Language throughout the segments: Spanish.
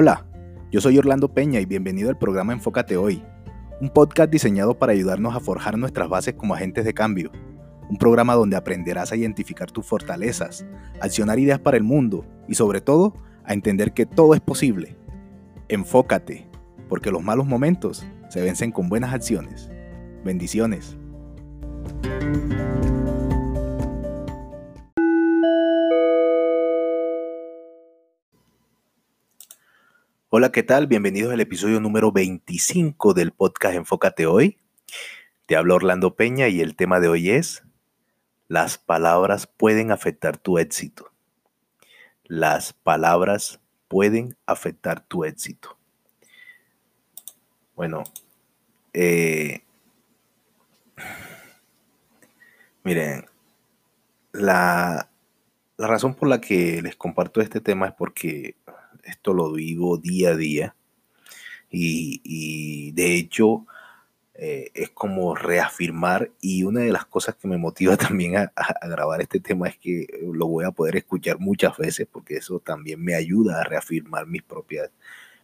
Hola, yo soy Orlando Peña y bienvenido al programa Enfócate Hoy, un podcast diseñado para ayudarnos a forjar nuestras bases como agentes de cambio, un programa donde aprenderás a identificar tus fortalezas, accionar ideas para el mundo y sobre todo a entender que todo es posible. Enfócate, porque los malos momentos se vencen con buenas acciones. Bendiciones. Hola, ¿qué tal? Bienvenidos al episodio número 25 del podcast Enfócate Hoy. Te habla Orlando Peña y el tema de hoy es Las palabras pueden afectar tu éxito. Las palabras pueden afectar tu éxito. Bueno, eh, miren, la, la razón por la que les comparto este tema es porque esto lo vivo día a día y, de hecho eh, es como reafirmar y una de las cosas que me motiva también a, grabar este tema es que lo voy a poder escuchar muchas veces porque eso también me ayuda a reafirmar mis propias,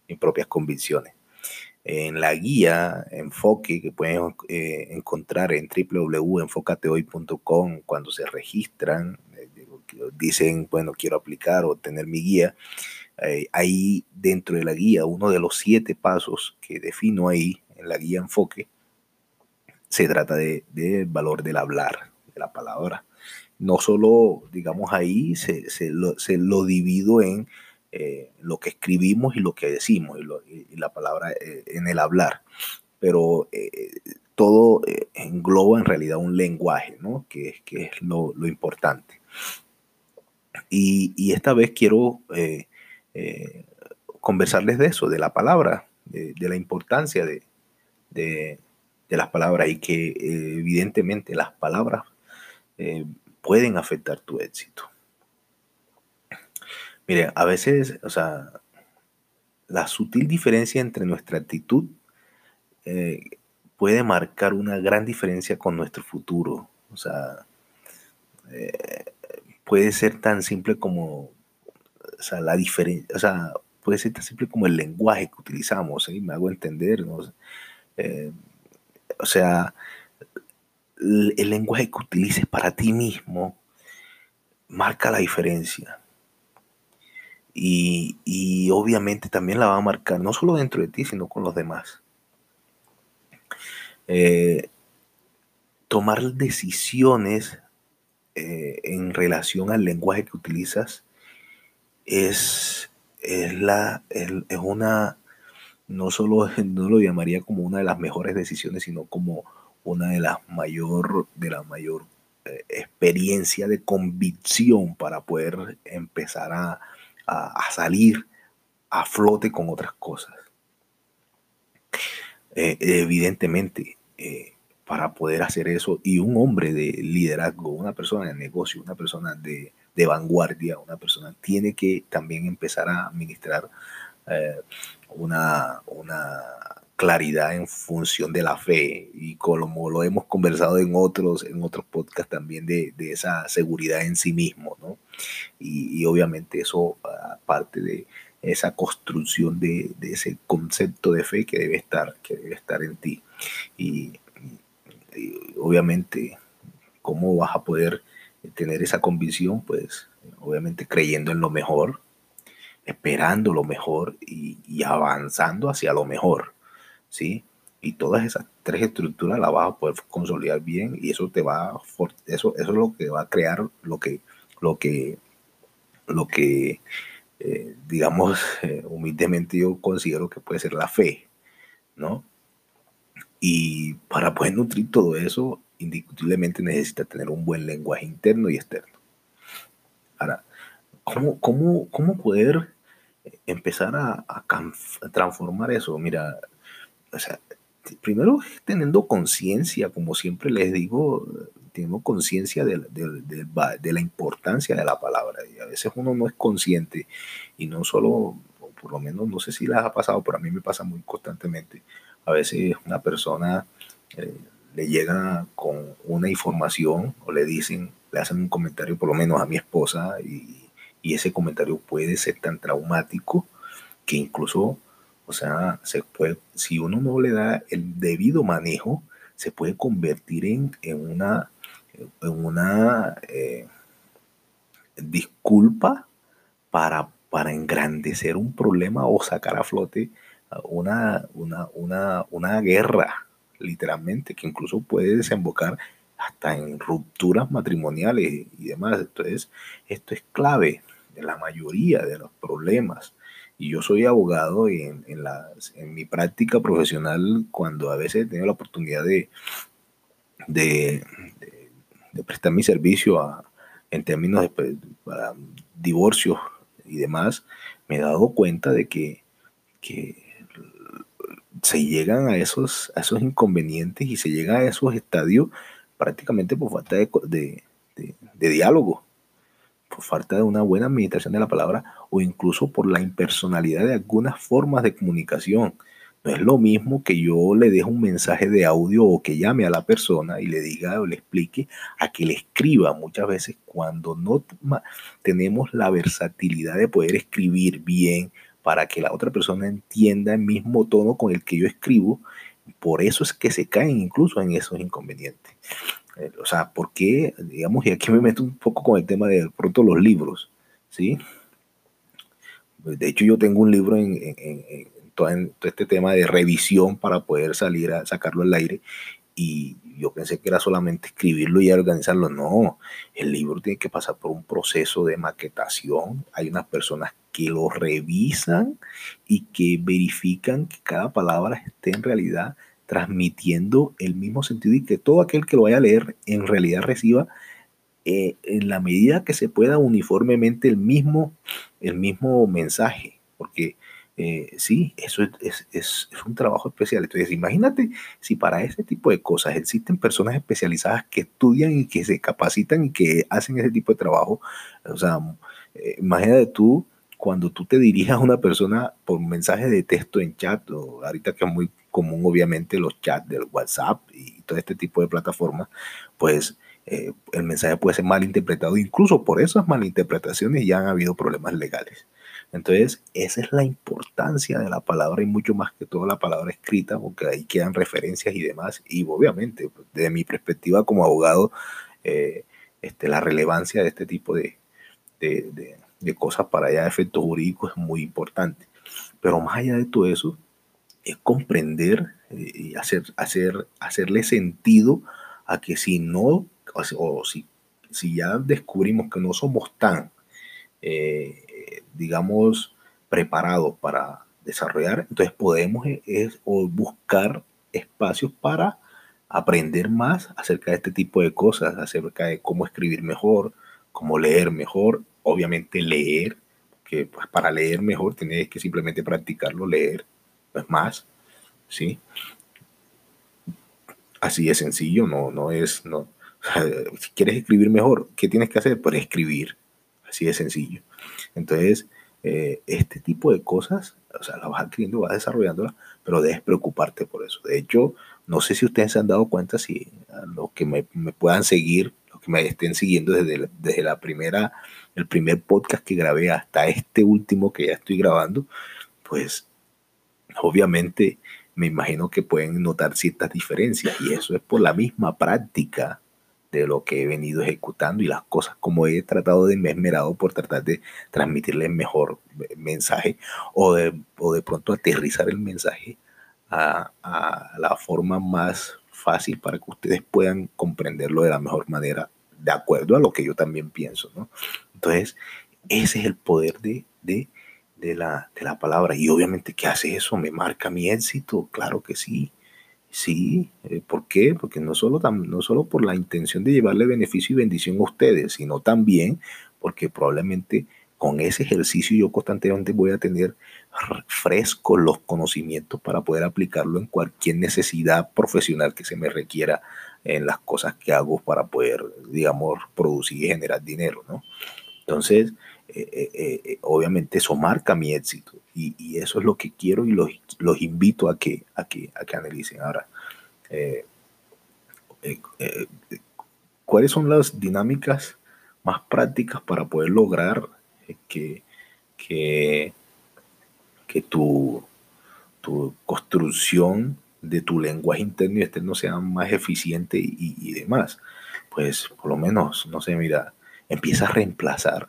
mis propias convicciones. En la guía Enfoque que pueden eh, encontrar en www.enfocatehoy.com cuando se registran, eh, dicen, bueno, quiero aplicar o tener mi guía, eh, ahí dentro de la guía, uno de los siete pasos que defino ahí en la guía enfoque, se trata del de, valor del hablar, de la palabra. No solo, digamos, ahí se, se, lo, divido en eh, lo que escribimos y lo que decimos, y, la palabra eh, en el hablar, pero todo engloba en realidad un lenguaje, ¿no? que, que es lo, lo importante. Y, y, esta vez quiero eh, conversarles de eso, de la palabra, de, la importancia de, de, las palabras y que eh, evidentemente las palabras eh, pueden afectar tu éxito. Mire, a veces, o sea, la sutil diferencia entre nuestra actitud puede marcar una gran diferencia con nuestro futuro. O sea, puede ser tan simple como o sea, la diferencia, o sea, puede ser tan simple como el lenguaje que utilizamos, me hago entender. Eh, o sea, el, el, lenguaje que utilices para ti mismo marca la diferencia. Y, y, obviamente también la va a marcar, no solo dentro de ti, sino con los demás. Eh, tomar decisiones eh, en relación al lenguaje que utilizas es, es, la, es, una, no solo no lo llamaría como una de las mejores decisiones, sino como una de las mayor, de la mayor eh, experiencia de convicción para poder empezar a, salir a flote con otras cosas. Eh, evidentemente, eh, para poder hacer eso, y un hombre de liderazgo, una persona de negocio, una persona de, de vanguardia, una persona tiene que también empezar a administrar eh, una, una claridad en función de la fe y como lo hemos conversado en otros, en otros podcasts también de, esa seguridad en sí mismo, ¿no? Y, obviamente eso parte de esa construcción de, ese concepto de fe que debe estar, que debe estar en ti. y obviamente, ¿cómo vas a poder tener esa convicción, pues obviamente creyendo en lo mejor, esperando lo mejor y, avanzando hacia lo mejor, ¿sí? Y todas esas tres estructuras las vas a poder consolidar bien y eso te va a, eso, eso es lo que va a crear lo que, lo que, lo que eh, digamos, eh, humildemente yo considero que puede ser la fe, ¿no? Y para poder nutrir todo eso, indiscutiblemente necesita tener un buen lenguaje interno y externo. Ahora, ¿cómo, cómo, cómo poder empezar a, transformar eso? Mira, o sea, primero teniendo conciencia, como siempre les digo, teniendo conciencia de, la importancia de la palabra. Y a veces uno no es consciente y no solo, por lo menos, no sé si les ha pasado, pero a mí me pasa muy constantemente. A veces una persona... Eh, le llega con una información o le dicen, le hacen un comentario por lo menos a mi esposa y, ese comentario puede ser tan traumático que incluso, o sea, se puede, si uno no le da el debido manejo, se puede convertir en, en una, en una eh, disculpa para, para engrandecer un problema o sacar a flote una, una, una, una guerra, literalmente, que incluso puede desembocar hasta en rupturas matrimoniales y demás. Entonces, esto es clave en la mayoría de los problemas. Y yo soy abogado y en, en, en mi práctica profesional, cuando a veces he tenido la oportunidad de, de, de, prestar mi servicio a, en términos de pues, para divorcios y demás, me he dado cuenta de que, que se llegan a esos, a esos inconvenientes y se llega a esos estadios prácticamente por falta de, de, diálogo, por falta de una buena administración de la palabra o incluso por la impersonalidad de algunas formas de comunicación. No es lo mismo que yo le deje un mensaje de audio o que llame a la persona y le diga o le explique a que le escriba. Muchas veces cuando no tenemos la versatilidad de poder escribir bien para que la otra persona entienda el mismo tono con el que yo escribo, por eso es que se caen incluso en esos inconvenientes. Eh, o sea, ¿por qué? Digamos, y aquí me meto un poco con el tema de, pronto los libros, ¿sí? De hecho, yo tengo un libro en, todo, este tema de revisión para poder salir a sacarlo al aire y yo pensé que era solamente escribirlo y organizarlo. No, el libro tiene que pasar por un proceso de maquetación. Hay unas personas que lo revisan y que verifican que cada palabra esté en realidad transmitiendo el mismo sentido y que todo aquel que lo vaya a leer en realidad reciba eh, en la medida que se pueda uniformemente el mismo, el mismo mensaje. Porque eh, sí, eso es, es, un trabajo especial. Entonces, imagínate si para ese tipo de cosas existen personas especializadas que estudian y que se capacitan y que hacen ese tipo de trabajo. O sea, eh, imagínate tú cuando tú te diriges a una persona por mensaje de texto en chat, o ahorita que es muy común obviamente los chats del WhatsApp y todo este tipo de plataformas, pues eh, el mensaje puede ser mal interpretado. Incluso por esas malinterpretaciones ya han habido problemas legales. Entonces, esa es la importancia de la palabra y mucho más que todo la palabra escrita, porque ahí quedan referencias y demás. Y obviamente, desde mi perspectiva como abogado, eh, este, la relevancia de este tipo de, de, de, cosas para allá de efectos jurídicos es muy importante. Pero más allá de todo eso, es comprender eh, y hacer, hacer, hacerle sentido a que si no, o, si, si ya descubrimos que no somos tan eh, digamos, preparados para desarrollar, entonces podemos e, es, buscar espacios para aprender más acerca de este tipo de cosas, acerca de cómo escribir mejor, cómo leer mejor, obviamente leer, que pues, para leer mejor tienes que simplemente practicarlo, leer, es más, ¿sí? Así de sencillo, no, no es, no, si quieres escribir mejor, ¿qué tienes que hacer? Pues escribir, así de sencillo. Entonces, eh, este tipo de cosas, o sea, la vas adquiriendo, vas desarrollándola, pero debes preocuparte por eso. De hecho, no sé si ustedes se han dado cuenta, si los que me, puedan seguir, los que me estén siguiendo desde, desde la primera, el primer podcast que grabé hasta este último que ya estoy grabando, pues obviamente me imagino que pueden notar ciertas diferencias y eso es por la misma práctica de lo que he venido ejecutando y las cosas como he tratado de me esmerado por tratar de transmitirle mejor mensaje o de, o de pronto aterrizar el mensaje a, a, la forma más fácil para que ustedes puedan comprenderlo de la mejor manera, de acuerdo a lo que yo también pienso. ¿no? Entonces, ese es el poder de, de, de, la, de la palabra. Y obviamente, ¿qué hace eso? ¿Me marca mi éxito? Claro que sí. Sí, eh, ¿por qué? Porque no solo, no solo por la intención de llevarle beneficio y bendición a ustedes, sino también porque probablemente con ese ejercicio yo constantemente voy a tener frescos los conocimientos para poder aplicarlo en cualquier necesidad profesional que se me requiera en las cosas que hago para poder, digamos, producir y generar dinero, ¿no? Entonces, eh, eh, eh, obviamente eso marca mi éxito y, eso es lo que quiero y los, los invito a que, a, que, a que analicen. Ahora, ¿cuáles son las dinámicas más prácticas para poder lograr que, que, que tu, tu construcción de tu lenguaje interno y externo sea más eficiente y, demás. Pues por lo menos, no sé, mira, empieza a reemplazar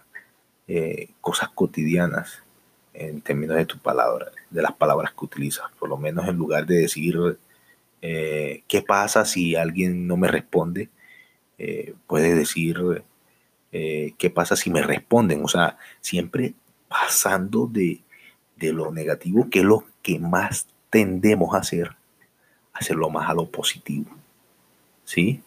eh, cosas cotidianas en términos de tu palabra, de las palabras que utilizas. Por lo menos en lugar de decir eh, qué pasa si alguien no me responde, eh, puedes decir qué pasa si me responden. O sea, siempre pasando de, de lo negativo, que es lo que más tendemos a hacer, hacerlo más a lo positivo. ¿Sí?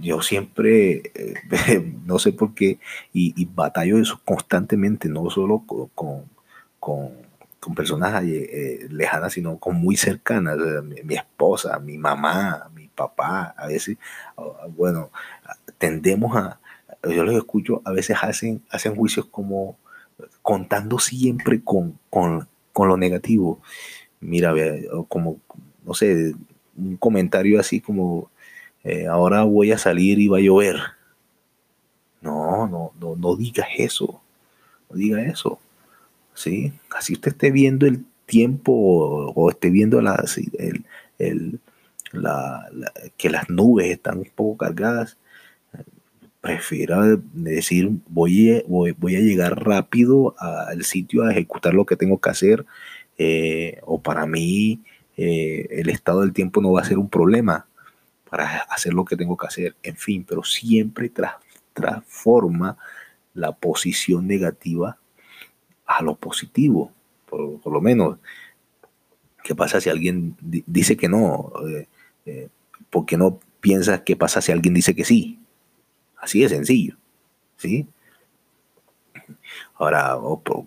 Yo siempre, eh, no sé por qué, y, batallo eso constantemente, no solo con, con, personas eh, eh, lejanas, sino con muy cercanas, mi, esposa, mi mamá, mi papá, a veces, bueno, tendemos a, yo los escucho, a veces hacen, hacen juicios como contando siempre con, con, con lo negativo. Mira, como, no sé, un comentario así como, eh, ahora voy a salir y va a llover. No, no, no, no digas eso. No diga eso. ¿Sí? Así usted esté viendo el tiempo o, esté viendo las, el, la, que las nubes están un poco cargadas, prefiera decir voy, voy, voy, a llegar rápido al sitio a ejecutar lo que tengo que hacer eh, o para mí eh, el estado del tiempo no va a ser un problema para hacer lo que tengo que hacer, en fin, pero siempre transforma la posición negativa a lo positivo, por, lo menos. ¿Qué pasa si alguien dice que no? Eh, ¿Por qué no piensas qué pasa si alguien dice que sí? Así de sencillo. ¿Sí? Ahora,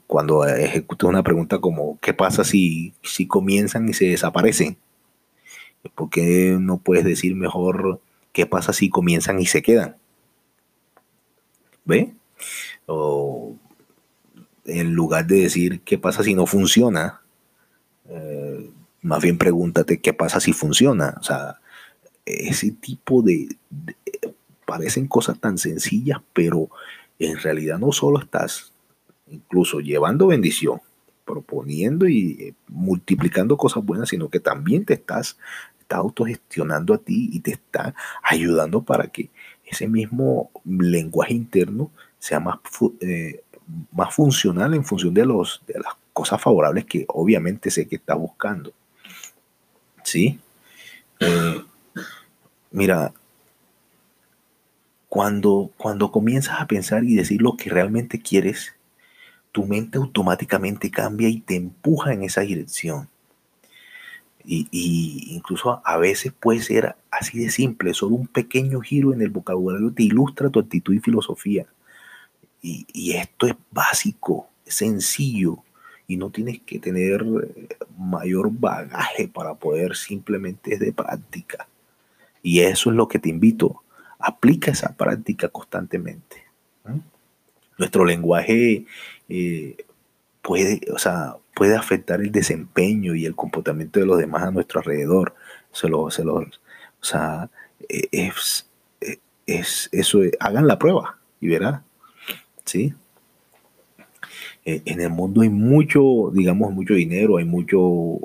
cuando ejecuto una pregunta como, ¿qué pasa si, si comienzan y se desaparecen? ¿Por qué no puedes decir mejor qué pasa si comienzan y se quedan? ¿Ve? O en lugar de decir qué pasa si no funciona, eh, más bien pregúntate qué pasa si funciona. O sea, ese tipo de parecen cosas tan sencillas, pero en realidad no solo estás incluso llevando bendición, proponiendo y eh, multiplicando cosas buenas, sino que también te estás, autogestionando a ti y te está ayudando para que ese mismo lenguaje interno sea más, eh, más funcional en función de, los, de las cosas favorables que obviamente sé que está buscando. ¿Sí? Eh, mira, cuando, cuando comienzas a pensar y decir lo que realmente quieres, tu mente automáticamente cambia y te empuja en esa dirección. Y, incluso a veces puede ser así de simple, solo un pequeño giro en el vocabulario te ilustra tu actitud y filosofía. Y, y esto es básico, es sencillo, y no tienes que tener eh, mayor bagaje para poder simplemente es de práctica. Y eso es lo que te invito aplica esa práctica constantemente. Nuestro lenguaje eh, puede, o sea, puede afectar el desempeño y el comportamiento de los demás a nuestro alrededor. Se lo, se lo, o sea, e, es, e, es, eso, hagan la prueba y verán. ¿Sí? E, en el mundo hay mucho, digamos, mucho dinero, hay mucho,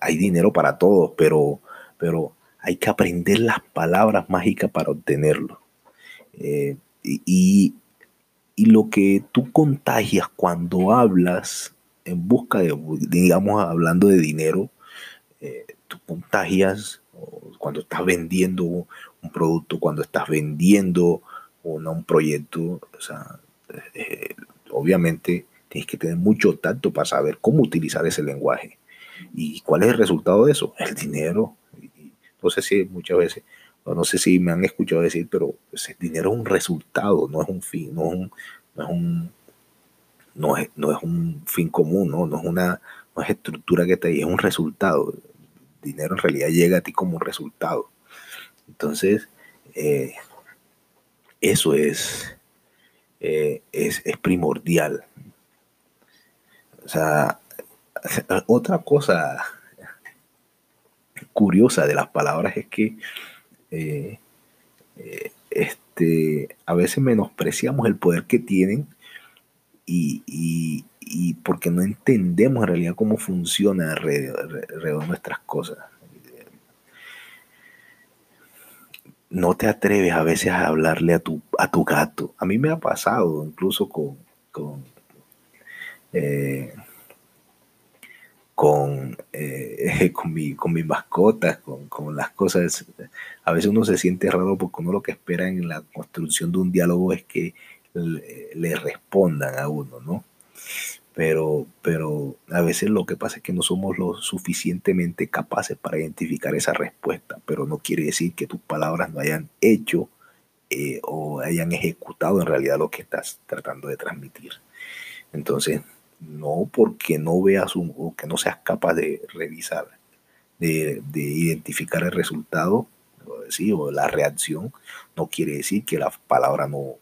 hay dinero para todos, pero, pero hay que aprender las palabras mágicas para obtenerlo. Eh, y, lo que tú contagias cuando hablas en busca de, digamos, hablando de dinero, eh, tú contagias cuando estás vendiendo un producto, cuando estás vendiendo un proyecto, o sea, eh, obviamente tienes que tener mucho tacto para saber cómo utilizar ese lenguaje. ¿Y cuál es el resultado de eso? El dinero, sé si muchas veces, no sé si me han escuchado decir, pero ese dinero es un resultado, no es un fin, no es un, no es no es, un fin común, ¿no? no es una no es estructura que te es un resultado. El dinero en realidad llega a ti como un resultado. Entonces, eh, eso es, eh, es, es primordial. O sea, otra cosa curiosa de las palabras es que eh, eh, este, a veces menospreciamos el poder que tienen y, y, porque no entendemos en realidad cómo funciona alrededor, de nuestras cosas. No te atreves a veces a hablarle a tu, a tu gato. A mí me ha pasado incluso con, con, eh, con, eh, con, mi, con mis mascotas, con, con, las cosas. A veces uno se siente raro porque uno lo que espera en la construcción de un diálogo es que le, respondan a uno, ¿no? Pero, pero a veces lo que pasa es que no somos lo suficientemente capaces para identificar esa respuesta, pero no quiere decir que tus palabras no hayan hecho eh, o hayan ejecutado en realidad lo que estás tratando de transmitir. Entonces, no porque no veas un, o que no seas capaz de revisar, de, de identificar el resultado, ¿sí? o la reacción, no quiere decir que la palabra no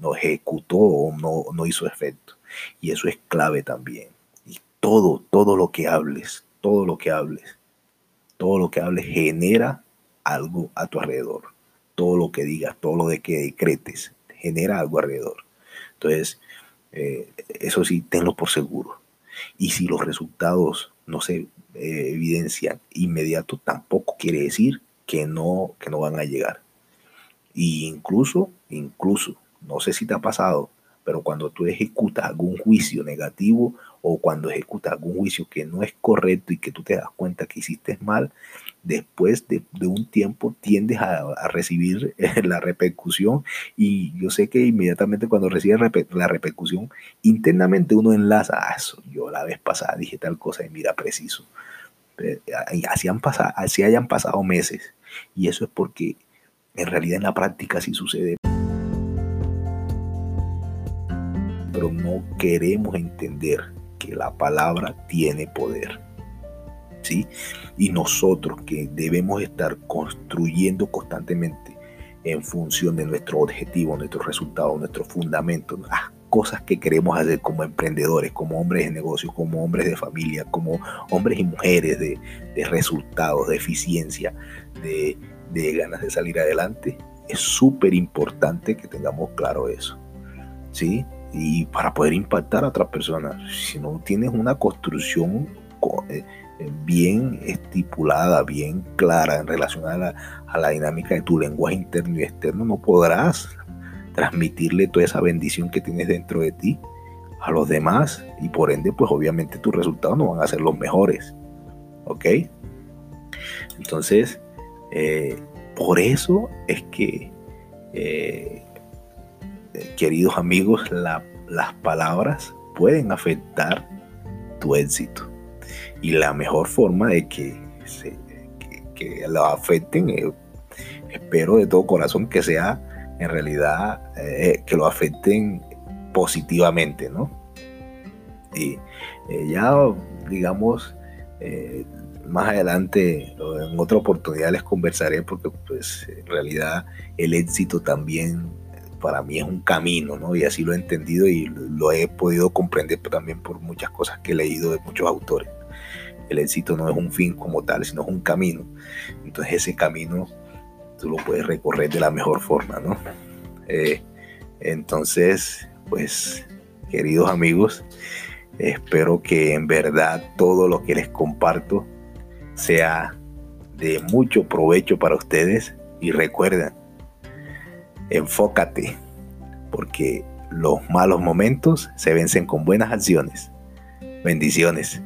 no ejecutó o no, no hizo efecto. Y eso es clave también. Y todo, todo lo que hables, todo lo que hables, todo lo que hables genera algo a tu alrededor. Todo lo que digas, todo lo de que decretes, genera algo alrededor. Entonces, eh, eso sí, tenlo por seguro. Y si los resultados no se eh, evidencian inmediato, tampoco quiere decir que no, que no van a llegar. Y incluso, incluso no sé si te ha pasado, pero cuando tú ejecutas algún juicio negativo o cuando ejecutas algún juicio que no es correcto y que tú te das cuenta que hiciste mal, después de, un tiempo tiendes a, recibir la repercusión y yo sé que inmediatamente cuando recibes la repercusión, internamente uno enlaza, ah, eso, yo la vez pasada dije tal cosa y mira preciso. Así, han pasado, así hayan pasado meses y eso es porque en realidad en la práctica sí sucede. No queremos entender que la palabra tiene poder. ¿Sí? Y nosotros que debemos estar construyendo constantemente en función de nuestro objetivo, nuestro resultado, nuestro fundamento, las cosas que queremos hacer como emprendedores, como hombres de negocios, como hombres de familia, como hombres y mujeres de, resultados, de eficiencia, de, de ganas de salir adelante, es súper importante que tengamos claro eso. ¿Sí? Y para poder impactar a otras personas. Si no tienes una construcción eh, eh, bien estipulada, bien clara en relación a la, a la dinámica de tu lenguaje interno y externo, no podrás transmitirle toda esa bendición que tienes dentro de ti a los demás y por ende pues obviamente tus resultados no van a ser los mejores. ¿Ok? Entonces, eh, por eso es que queridos amigos, las palabras pueden afectar tu éxito. Y la mejor forma de que, que, lo afecten, eh, espero de todo corazón que sea en realidad eh, que lo afecten positivamente, ¿no? Y eh, ya, digamos, más adelante, en otra oportunidad les conversaré porque pues en realidad el éxito también para mí es un camino, ¿no? Y así lo he entendido y lo he podido comprender también por muchas cosas que he leído de muchos autores. El éxito no es un fin como tal, sino es un camino. Entonces ese camino tú lo puedes recorrer de la mejor forma, ¿no? Eh, entonces, pues, queridos amigos, espero que en verdad todo lo que les comparto sea de mucho provecho para ustedes y recuerden, enfócate, porque los malos momentos se vencen con buenas acciones. Bendiciones.